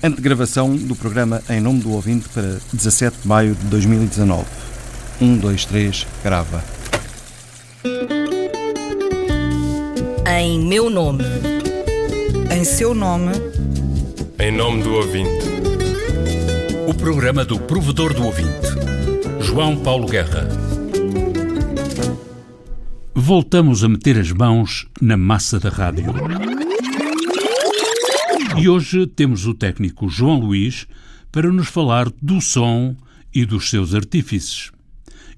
Antegravação do programa Em Nome do Ouvinte para 17 de maio de 2019. 1, 2, 3, grava. Em meu nome. Em seu nome. Em nome do ouvinte. O programa do provedor do ouvinte. João Paulo Guerra. Voltamos a meter as mãos na massa da rádio. E hoje temos o técnico João Luís para nos falar do som e dos seus artífices.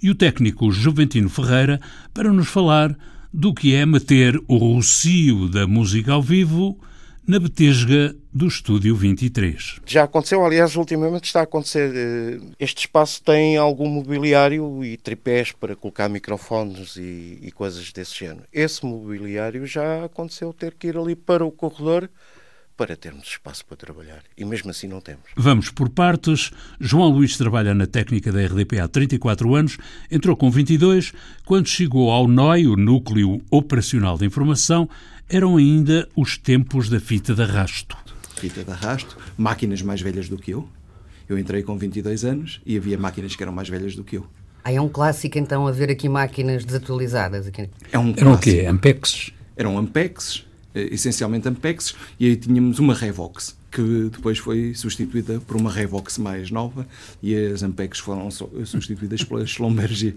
E o técnico Juventino Ferreira para nos falar do que é meter o rocio da música ao vivo na betesga do Estúdio 23. Já aconteceu, aliás, ultimamente está a acontecer. Eh, este espaço tem algum mobiliário e tripés para colocar microfones e, e coisas desse género. Esse mobiliário já aconteceu ter que ir ali para o corredor para termos espaço para trabalhar. E mesmo assim não temos. Vamos por partes. João Luís trabalha na técnica da RDP há 34 anos, entrou com 22. Quando chegou ao NOI, o Núcleo Operacional de Informação, eram ainda os tempos da fita de arrasto. Fita de arrasto, máquinas mais velhas do que eu. Eu entrei com 22 anos e havia máquinas que eram mais velhas do que eu. Ah, é um clássico então haver aqui máquinas desatualizadas. Aqui. É um Eram o quê? Ampexes? Eram Ampexes essencialmente Ampex, e aí tínhamos uma Revox, que depois foi substituída por uma Revox mais nova, e as Ampex foram substituídas pelas Schlumberger.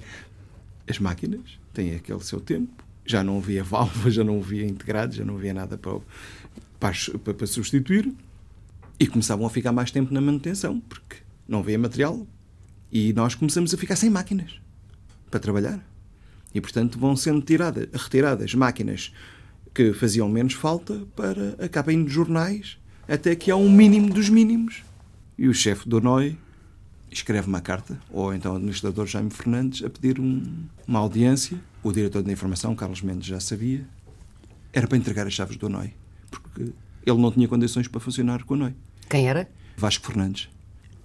As máquinas têm aquele seu tempo, já não havia válvulas, já não havia integrados, já não havia nada para, para, para substituir, e começavam a ficar mais tempo na manutenção, porque não havia material, e nós começamos a ficar sem máquinas para trabalhar. E, portanto, vão sendo tiradas, retiradas máquinas que faziam menos falta para a capa de jornais, até que há um mínimo dos mínimos. E o chefe do NOI escreve uma carta, ou então o administrador Jaime Fernandes, a pedir um, uma audiência. O diretor da informação, Carlos Mendes, já sabia. Era para entregar as chaves do NOI, porque ele não tinha condições para funcionar com o NOI. Quem era? Vasco Fernandes.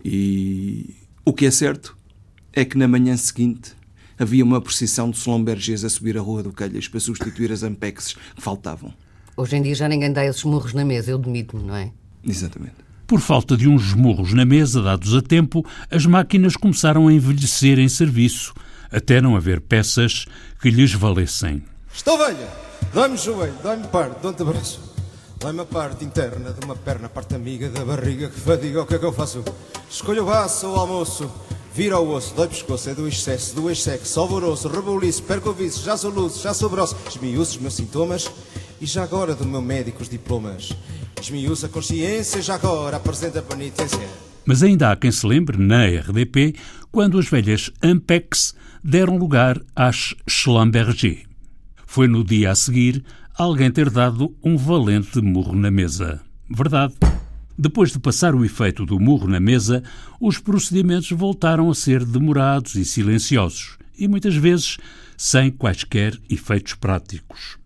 E o que é certo é que na manhã seguinte havia uma procissão de Slomberges a subir a Rua do Calhas para substituir as Ampexes que faltavam. Hoje em dia já ninguém dá esses murros na mesa, eu demito-me, não é? Exatamente. Por falta de uns murros na mesa dados a tempo, as máquinas começaram a envelhecer em serviço, até não haver peças que lhes valessem. Estou velha! Dói-me o joelho, dói-me parte, dou-te abraço. Dói-me a parte interna de uma perna, parte amiga da barriga que fadiga. O que é que eu faço? Escolho o baço ou almoço. Vira o osso, dói pescoço, é do excesso, do excesso, alvoroço, reboliço, perco o vício, já sou luz, já sou brosso, esmiuço os meus sintomas e já agora do meu médico os diplomas. Esmiuço a consciência, já agora apresenta a penitência. Mas ainda há quem se lembre, na RDP, quando as velhas Ampex deram lugar às Schlumberger. Foi no dia a seguir alguém ter dado um valente murro na mesa. Verdade. Depois de passar o efeito do murro na mesa, os procedimentos voltaram a ser demorados e silenciosos, e muitas vezes sem quaisquer efeitos práticos.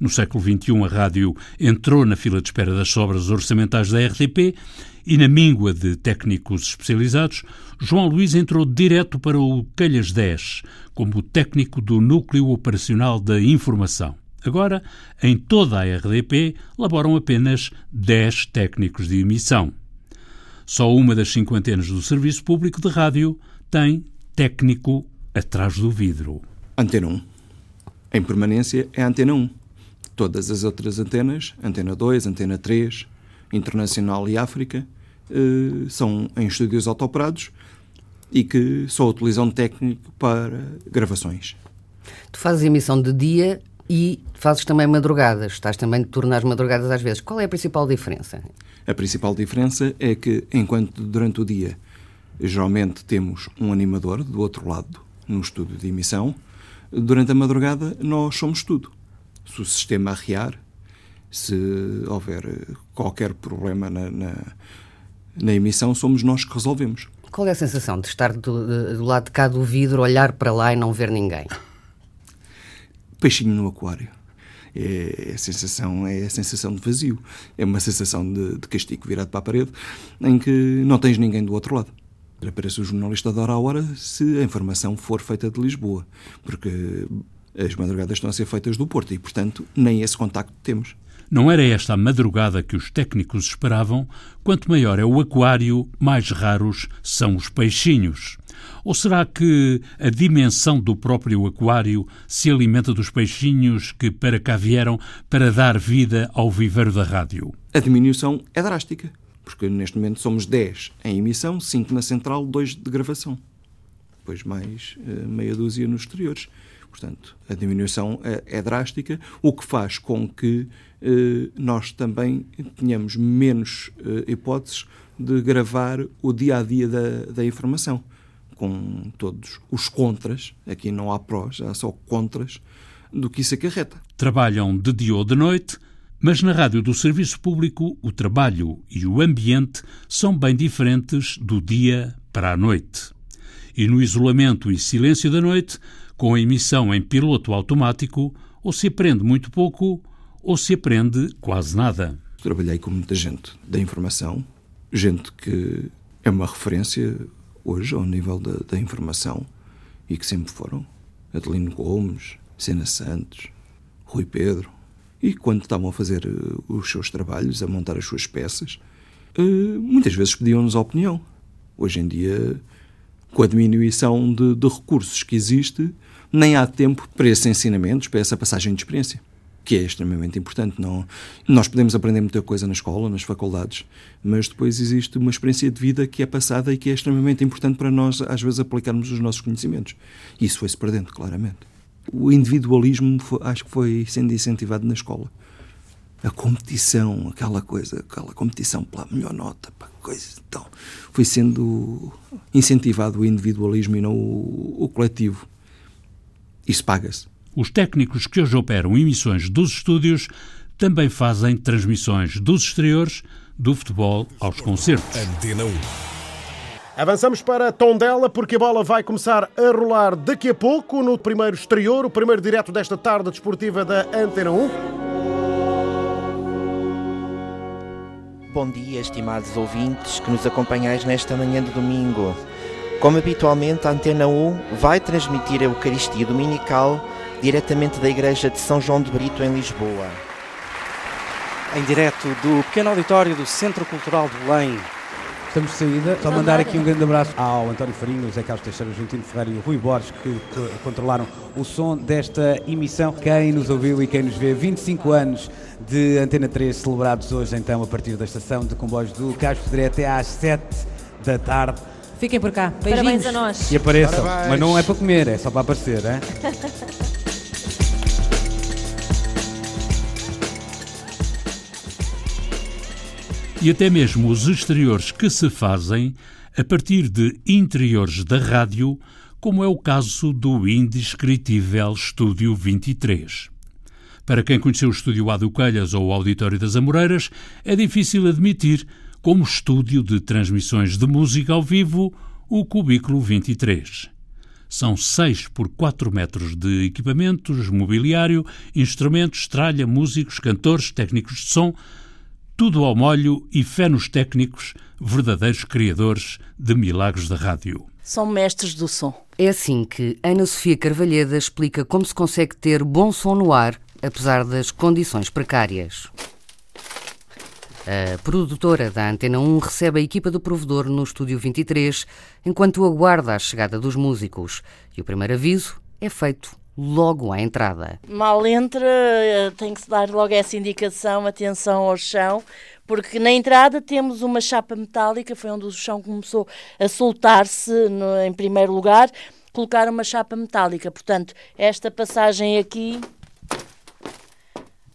No século XXI, a rádio entrou na fila de espera das sobras orçamentais da RTP e, na míngua de técnicos especializados, João Luís entrou direto para o Calhas 10, como técnico do Núcleo Operacional da Informação. Agora, em toda a RDP, laboram apenas 10 técnicos de emissão. Só uma das cinquentenas do Serviço Público de Rádio tem técnico atrás do vidro. Antena 1. Em permanência é a Antena 1. Todas as outras antenas, Antena 2, Antena 3, Internacional e África, eh, são em estúdios autoperados e que só utilizam técnico para gravações. Tu fazes emissão de dia e fazes também madrugadas, estás também de turno às madrugadas às vezes. Qual é a principal diferença? A principal diferença é que, enquanto durante o dia geralmente temos um animador do outro lado, no estúdio de emissão, durante a madrugada nós somos tudo. Se o sistema arriar, se houver qualquer problema na, na, na emissão, somos nós que resolvemos. Qual é a sensação de estar do, do lado de cá do vidro, olhar para lá e não ver ninguém? Peixinho no aquário. É, a sensação é a sensação de vazio. É uma sensação de, de castigo virado para a parede em que não tens ninguém do outro lado. Aparece o jornalista da hora a hora se a informação for feita de Lisboa, porque as madrugadas estão a ser feitas do Porto e, portanto, nem esse contacto temos. Não era esta a madrugada que os técnicos esperavam, quanto maior é o aquário, mais raros são os peixinhos. Ou será que a dimensão do próprio aquário se alimenta dos peixinhos que para cá vieram para dar vida ao viveiro da rádio? A diminuição é drástica, porque neste momento somos 10 em emissão, 5 na central, 2 de gravação. Depois mais uh, meia dúzia nos exteriores. Portanto, a diminuição é, é drástica, o que faz com que nós também tenhamos menos uh, hipóteses de gravar o dia a dia da, da informação com todos os contras, aqui não há prós, há só contras, do que isso acarreta. Trabalham de dia ou de noite, mas na rádio do serviço público o trabalho e o ambiente são bem diferentes do dia para a noite. E no isolamento e silêncio da noite, com a emissão em piloto automático, ou se aprende muito pouco ou se aprende quase nada. Trabalhei com muita gente da informação, gente que é uma referência hoje ao nível da, da informação e que sempre foram. Adelino Gomes, Sena Santos, Rui Pedro. E quando estavam a fazer uh, os seus trabalhos, a montar as suas peças, uh, muitas vezes pediam-nos a opinião. Hoje em dia, com a diminuição de, de recursos que existe, nem há tempo para esses ensinamentos, para essa passagem de experiência que é extremamente importante. Não, nós podemos aprender muita coisa na escola, nas faculdades, mas depois existe uma experiência de vida que é passada e que é extremamente importante para nós, às vezes, aplicarmos os nossos conhecimentos. E isso foi-se perdendo, claramente. O individualismo foi, acho que foi sendo incentivado na escola. A competição, aquela coisa, aquela competição pela melhor nota, coisa, então, foi sendo incentivado o individualismo e não o, o coletivo. Isso paga-se. Os técnicos que hoje operam emissões dos estúdios também fazem transmissões dos exteriores, do futebol aos concertos. Antena 1. Avançamos para Tondela porque a bola vai começar a rolar daqui a pouco no primeiro exterior, o primeiro direto desta tarde desportiva da Antena 1. Bom dia, estimados ouvintes que nos acompanhais nesta manhã de domingo. Como habitualmente, a Antena 1 vai transmitir a Eucaristia Dominical diretamente da Igreja de São João de Brito, em Lisboa. Em direto do pequeno auditório do Centro Cultural de Belém. Estamos de saída. Só mandar aqui um grande abraço ao António Farinho, José Carlos Teixeira, Juntino Ferreira e o Rui Borges, que controlaram o som desta emissão. Quem nos ouviu e quem nos vê, 25 anos de Antena 3 celebrados hoje, então, a partir da estação de comboios do Cais Pedré até às 7 da tarde. Fiquem por cá. Beijinhos. Parabéns a nós. E apareçam. Parabéns. Mas não é para comer, é só para aparecer, é? e até mesmo os exteriores que se fazem a partir de interiores da rádio, como é o caso do indescritível Estúdio 23. Para quem conheceu o Estúdio Ado Calhas ou o Auditório das Amoreiras, é difícil admitir, como estúdio de transmissões de música ao vivo, o Cubículo 23. São 6 por 4 metros de equipamentos, mobiliário, instrumentos, tralha, músicos, cantores, técnicos de som, tudo ao molho e fé nos técnicos, verdadeiros criadores de milagres da rádio. São mestres do som. É assim que Ana Sofia Carvalheda explica como se consegue ter bom som no ar, apesar das condições precárias. A produtora da Antena 1 recebe a equipa do provedor no estúdio 23, enquanto aguarda a chegada dos músicos. E o primeiro aviso é feito logo à entrada. Mal entra, eh, tem que se dar logo essa indicação, atenção ao chão, porque na entrada temos uma chapa metálica, foi onde o chão começou a soltar-se em primeiro lugar, colocar uma chapa metálica. Portanto, esta passagem aqui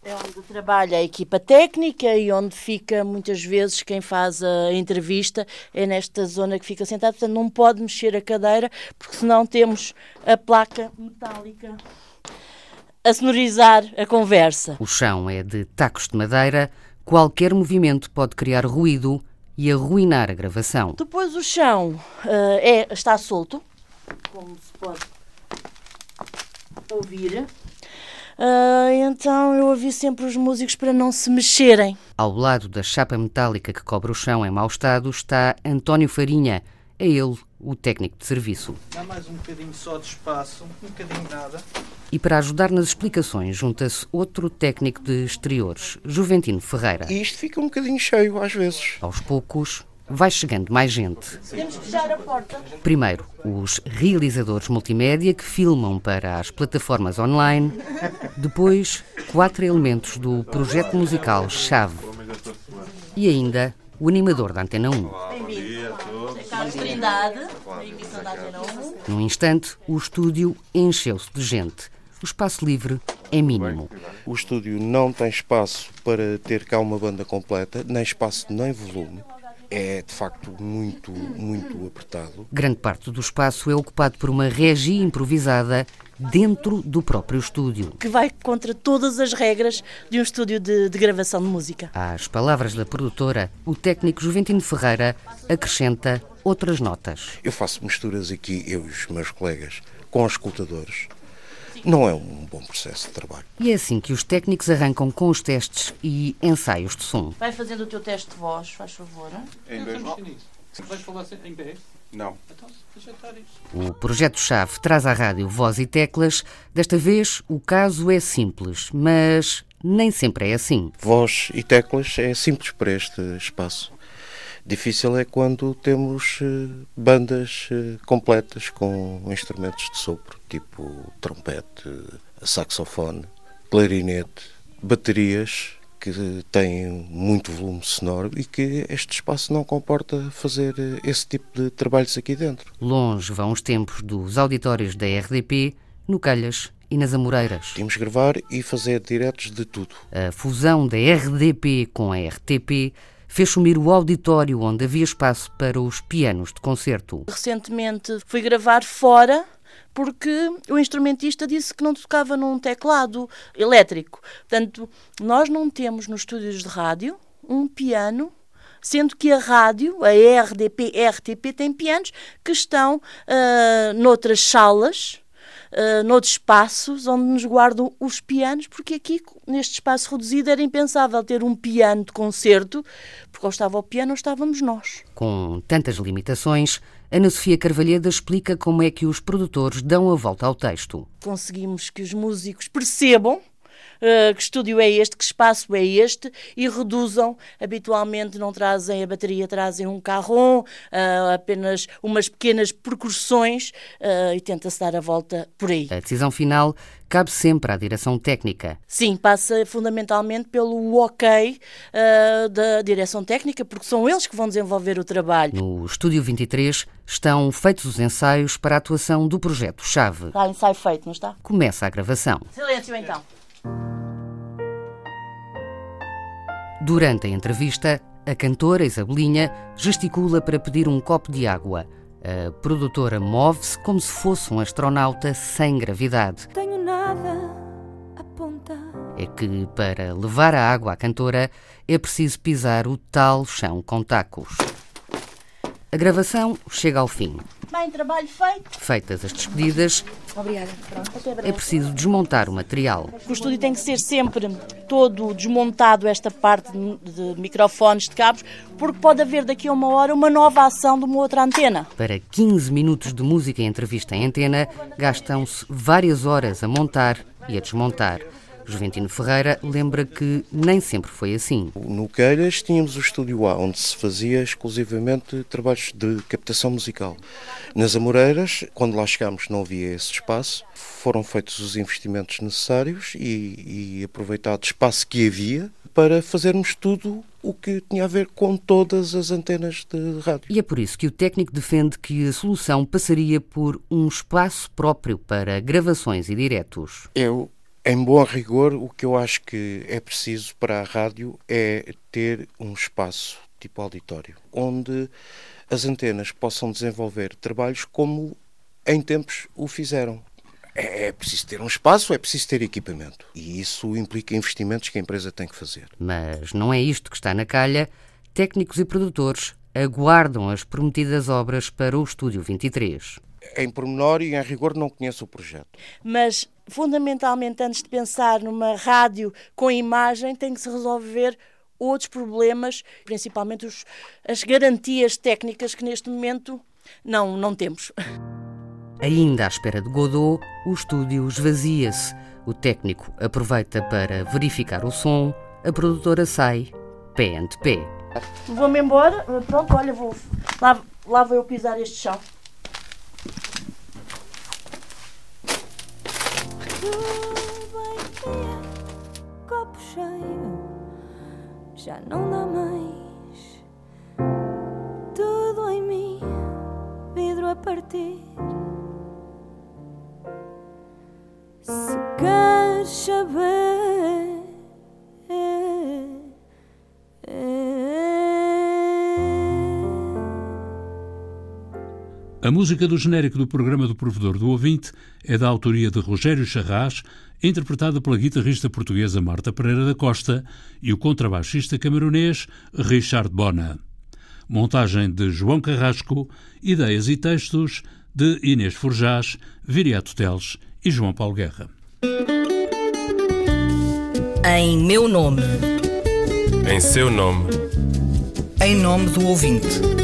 é onde trabalha a equipa técnica e onde fica muitas vezes quem faz a entrevista é nesta zona que fica sentado, portanto não pode mexer a cadeira porque senão temos a placa metálica a sonorizar a conversa. O chão é de tacos de madeira, qualquer movimento pode criar ruído e arruinar a gravação. Depois o chão uh, é, está solto, como se pode ouvir. Uh, então eu ouvi sempre os músicos para não se mexerem. Ao lado da chapa metálica que cobre o chão em mau estado está António Farinha, É ele, o técnico de serviço. Dá mais um bocadinho só de espaço, um bocadinho nada. E para ajudar nas explicações, junta-se outro técnico de exteriores, Juventino Ferreira. E isto fica um bocadinho cheio às vezes. Aos poucos, vai chegando mais gente. Temos que fechar a porta. Primeiro, os realizadores multimédia que filmam para as plataformas online. Depois, quatro elementos do projeto musical Chave. E ainda, o animador da Antena 1. Bem-vindo. Carlos Trindade, a emissão da Antena 1. Num instante, o estúdio encheu-se de gente. O espaço livre é mínimo. O estúdio não tem espaço para ter cá uma banda completa, nem espaço nem volume. É de facto muito, muito apertado. Grande parte do espaço é ocupado por uma regia improvisada dentro do próprio estúdio. Que vai contra todas as regras de um estúdio de, de gravação de música. Às palavras da produtora, o técnico Juventino Ferreira acrescenta outras notas. Eu faço misturas aqui, eu e os meus colegas, com os escutadores. Não é um bom processo de trabalho. E é assim que os técnicos arrancam com os testes e ensaios de som. Vai fazendo o teu teste de voz, faz favor. Em vez Vais falar em pé? Não. Então. O projeto-chave traz à rádio voz e teclas. Desta vez, o caso é simples, mas nem sempre é assim. Voz e teclas é simples para este espaço. Difícil é quando temos eh, bandas eh, completas com instrumentos de sopro, tipo trompete, saxofone, clarinete, baterias que têm muito volume sonoro e que este espaço não comporta fazer eh, esse tipo de trabalhos aqui dentro. Longe vão os tempos dos auditórios da RDP, no Calhas e nas Amoreiras. Tínhamos gravar e fazer diretos de tudo. A fusão da RDP com a RTP fez sumir o auditório onde havia espaço para os pianos de concerto. Recentemente fui gravar fora porque o instrumentista disse que não tocava num teclado elétrico. Portanto, nós não temos nos estúdios de rádio um piano sendo que a rádio, a RDP, RTP, tem pianos que estão uh, noutras salas, uh, noutros espaços onde nos guardam os pianos, porque aqui, neste espaço reduzido, era impensável ter um piano de concerto, porque ou estava o piano ou estávamos nós. Com tantas limitações, Ana Sofia Carvalheda explica como é que os produtores dão a volta ao texto. Conseguimos que os músicos percebam Uh, que estúdio é este, que espaço é este, e reduzam. Habitualmente não trazem a bateria, trazem um carrom, uh, apenas umas pequenas percussões uh, e tenta-se dar a volta por aí. A decisão final cabe sempre à direção técnica. Sim, passa fundamentalmente pelo ok da direção técnica, porque são eles que vão desenvolver o trabalho. No Estúdio 23 estão feitos os ensaios para a atuação do projeto Chave. Está ensaio feito, não está? Começa a gravação. Silêncio então. Durante a entrevista, a cantora Isabelinha gesticula para pedir um copo de água. A produtora move-se como se fosse um astronauta sem gravidade. Tenho nada a apontar. É que para levar a água à cantora é preciso pisar o tal chão com tacos. A gravação chega ao fim. Bem, trabalho feito. Feitas as despedidas, Obrigada. É preciso desmontar o material. O estúdio tem que ser sempre todo desmontado, esta parte de microfones, de cabos, porque pode haver daqui a uma hora uma nova ação de uma outra antena. Para 15 minutos de música e entrevista em antena, gastam-se várias horas a montar e a desmontar. Juventino Ferreira lembra que nem sempre foi assim. No Queiras tínhamos o Estúdio A, onde se fazia exclusivamente trabalhos de captação musical. Nas Amoreiras, quando lá chegámos, não havia esse espaço. Foram feitos os investimentos necessários e, e aproveitado o espaço que havia para fazermos tudo o que tinha a ver com todas as antenas de rádio. E é por isso que o técnico defende que a solução passaria por um espaço próprio para gravações e diretos. Eu em bom rigor, o que eu acho que é preciso para a rádio é ter um espaço tipo auditório, onde as antenas possam desenvolver trabalhos como em tempos o fizeram. É, é preciso ter um espaço, é preciso ter equipamento. E isso implica investimentos que a empresa tem que fazer. Mas não é isto que está na calha. Técnicos e produtores aguardam as prometidas obras para o Estúdio 23 em pormenor e em rigor não conheço o projeto. Mas, fundamentalmente, antes de pensar numa rádio com imagem, tem que se resolver outros problemas, principalmente os, as garantias técnicas que neste momento Não, não temos. Ainda à espera de Godot, o estúdio esvazia-se. O técnico aproveita para verificar o som, a produtora sai pé ante pé. Vou-me embora. Pronto, olha, vou. Lá, lá vou eu pisar este chão. Copo cheio, já não dá mais. Tudo em mim, vidro a partir. Se queres saber. A música do genérico do programa do Provedor do Ouvinte é da autoria de Rogério Charras, interpretada pela guitarrista portuguesa Marta Pereira da Costa e o contrabaixista camerunês Richard Bona. Montagem de João Carrasco, ideias e textos de Inês Forjás, Viriato Teles e João Paulo Guerra. Em meu nome. Em seu nome. Em nome do ouvinte.